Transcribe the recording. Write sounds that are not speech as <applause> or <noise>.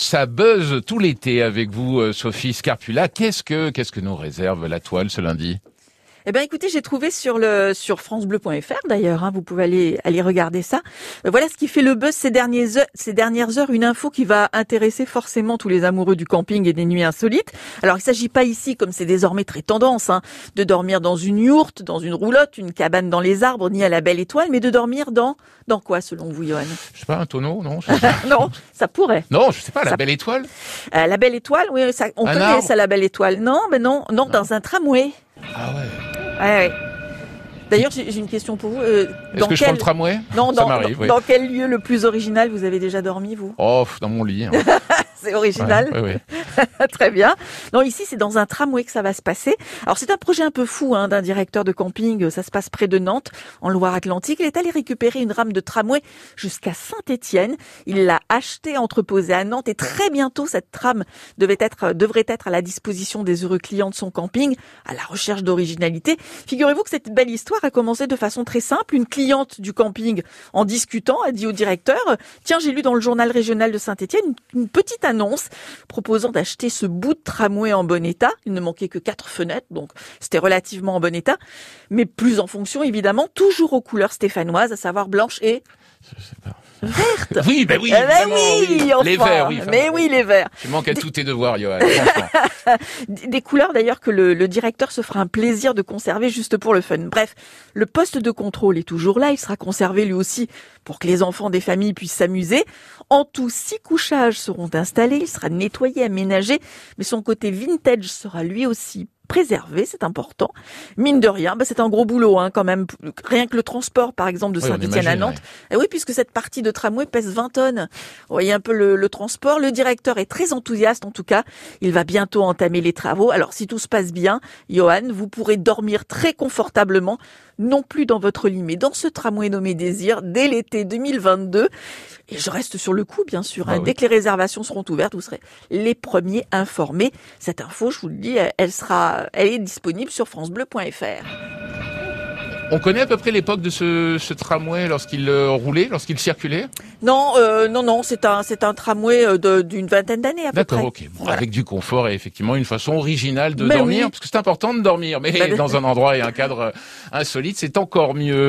Ça buzz tout l'été avec vous, euh, Sophie Scarpula. Qu'est-ce que, qu'est-ce que nous réserve la toile ce lundi? Eh ben écoutez, j'ai trouvé sur le sur francebleu.fr d'ailleurs, hein, vous pouvez aller aller regarder ça. Euh, voilà ce qui fait le buzz ces dernières heures, ces dernières heures, une info qui va intéresser forcément tous les amoureux du camping et des nuits insolites. Alors il s'agit pas ici, comme c'est désormais très tendance, hein, de dormir dans une yourte, dans une roulotte, une cabane dans les arbres, ni à la belle étoile, mais de dormir dans dans quoi selon vous, Johan? Je sais pas, un tonneau, non <laughs> Non, ça pourrait. Non, je sais pas, la belle étoile. Euh, la belle étoile, oui, ça, on connaît ça, la belle étoile. Non, mais non, non, non. dans un tramway. Ah ouais. Ouais, D'ailleurs, j'ai une question pour vous. Euh, Est-ce que je prends le tramway? Non, dans, dans, quel lieu le plus original vous avez déjà dormi, vous? Oh, dans mon lit. Hein. <laughs> c'est original. oui, <laughs> Très bien. Non, ici, c'est dans un tramway que ça va se passer. Alors, c'est un projet un peu fou hein, d'un directeur de camping. Ça se passe près de Nantes, en Loire-Atlantique. Il est allé récupérer une rame de tramway jusqu'à Saint-Étienne. Il l'a achetée, entreposée à Nantes, et très bientôt, cette trame devait être, devrait être à la disposition des heureux clients de son camping, à la recherche d'originalité. Figurez-vous que cette belle histoire a commencé de façon très simple. Une cliente du camping, en discutant, a dit au directeur "Tiens, j'ai lu dans le journal régional de Saint-Étienne une petite annonce proposant d'acheter ce bout de tramway en bon état. Il ne manquait que quatre fenêtres, donc c'était relativement en bon état, mais plus en fonction évidemment, toujours aux couleurs stéphanoises, à savoir blanche et verte. Oui, ben oui, eh ben oui, les verts, oui. mais oui, les verts. Tu manques à tous tes devoirs, Johan. <laughs> Des couleurs d'ailleurs que le, le, directeur se fera un plaisir de conserver juste pour le fun. Bref, le poste de contrôle est toujours là, il sera conservé lui aussi pour que les enfants des familles puissent s'amuser. En tout, six couchages seront installés, il sera nettoyé, aménagé, mais son côté vintage sera lui aussi préservé, c'est important. Mine de rien, bah c'est un gros boulot hein, quand même. Rien que le transport, par exemple, de Saint-Etienne à Nantes. Et eh oui, puisque cette partie de tramway pèse 20 tonnes. Vous voyez un peu le, le, transport. Le directeur est très enthousiaste, en tout cas. Il va bientôt entamer les travaux. Alors, si tout se passe bien, Johan, vous pourrez dormir très confortablement, non plus dans votre lit, mais dans ce tramway nommé Désir, dès l'été 2022. Et je reste sur le coup, bien sûr. Hein. Ah dès que les réservations seront ouvertes, vous serez les premiers informés. Cette info, je vous le dis, elle sera, elle est disponible sur francebleu.fr. On connaît à peu près l'époque de ce, ce tramway lorsqu'il euh, roulait, lorsqu'il circulait? Non, euh, non, non, c'est un, c'est un tramway euh, d'une vingtaine d'années à peu près. D'accord, ok. Avec du confort et effectivement une façon originale de dormir, parce que c'est important de dormir, mais ben dans un endroit et un cadre insolite, c'est encore mieux.